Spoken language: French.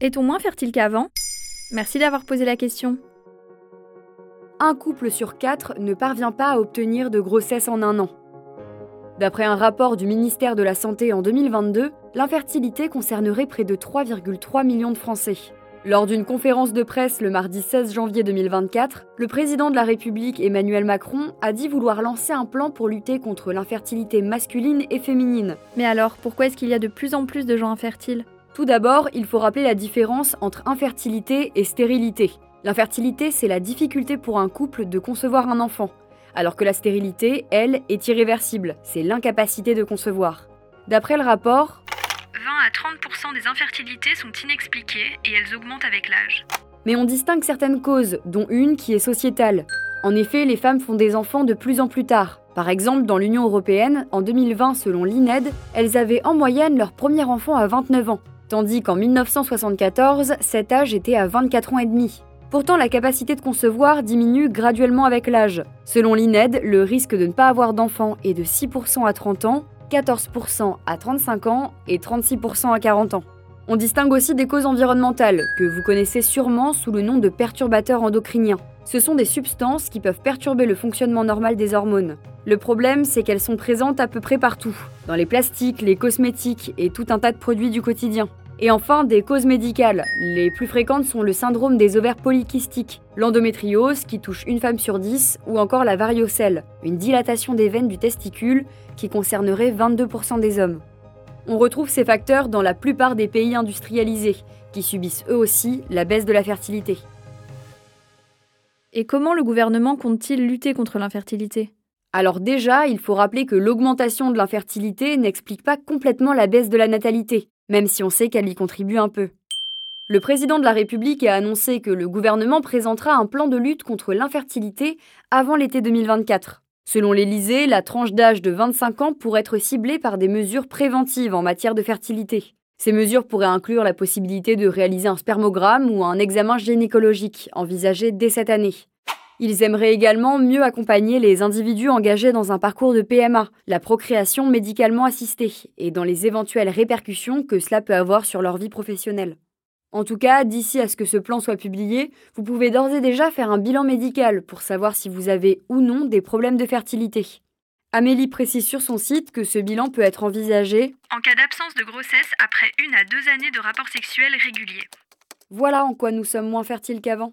Est-on moins fertile qu'avant? Merci d'avoir posé la question. Un couple sur quatre ne parvient pas à obtenir de grossesse en un an. D'après un rapport du ministère de la Santé en 2022, l'infertilité concernerait près de 3,3 millions de Français. Lors d'une conférence de presse le mardi 16 janvier 2024, le président de la République Emmanuel Macron a dit vouloir lancer un plan pour lutter contre l'infertilité masculine et féminine. Mais alors, pourquoi est-ce qu'il y a de plus en plus de gens infertiles? Tout d'abord, il faut rappeler la différence entre infertilité et stérilité. L'infertilité, c'est la difficulté pour un couple de concevoir un enfant, alors que la stérilité, elle, est irréversible, c'est l'incapacité de concevoir. D'après le rapport, 20 à 30% des infertilités sont inexpliquées et elles augmentent avec l'âge. Mais on distingue certaines causes, dont une qui est sociétale. En effet, les femmes font des enfants de plus en plus tard. Par exemple, dans l'Union européenne, en 2020, selon l'INED, elles avaient en moyenne leur premier enfant à 29 ans, tandis qu'en 1974, cet âge était à 24 ans et demi. Pourtant, la capacité de concevoir diminue graduellement avec l'âge. Selon l'INED, le risque de ne pas avoir d'enfant est de 6% à 30 ans 14% à 35 ans et 36% à 40 ans. On distingue aussi des causes environnementales, que vous connaissez sûrement sous le nom de perturbateurs endocriniens. Ce sont des substances qui peuvent perturber le fonctionnement normal des hormones. Le problème, c'est qu'elles sont présentes à peu près partout, dans les plastiques, les cosmétiques et tout un tas de produits du quotidien. Et enfin, des causes médicales. Les plus fréquentes sont le syndrome des ovaires polykystiques, l'endométriose qui touche une femme sur dix, ou encore la variocelle, une dilatation des veines du testicule qui concernerait 22% des hommes. On retrouve ces facteurs dans la plupart des pays industrialisés, qui subissent eux aussi la baisse de la fertilité. Et comment le gouvernement compte-t-il lutter contre l'infertilité? Alors déjà, il faut rappeler que l'augmentation de l'infertilité n'explique pas complètement la baisse de la natalité même si on sait qu'elle y contribue un peu. Le président de la République a annoncé que le gouvernement présentera un plan de lutte contre l'infertilité avant l'été 2024. Selon l'Élysée, la tranche d'âge de 25 ans pourrait être ciblée par des mesures préventives en matière de fertilité. Ces mesures pourraient inclure la possibilité de réaliser un spermogramme ou un examen gynécologique envisagé dès cette année. Ils aimeraient également mieux accompagner les individus engagés dans un parcours de PMA, la procréation médicalement assistée, et dans les éventuelles répercussions que cela peut avoir sur leur vie professionnelle. En tout cas, d'ici à ce que ce plan soit publié, vous pouvez d'ores et déjà faire un bilan médical pour savoir si vous avez ou non des problèmes de fertilité. Amélie précise sur son site que ce bilan peut être envisagé en cas d'absence de grossesse après une à deux années de rapports sexuels réguliers. Voilà en quoi nous sommes moins fertiles qu'avant.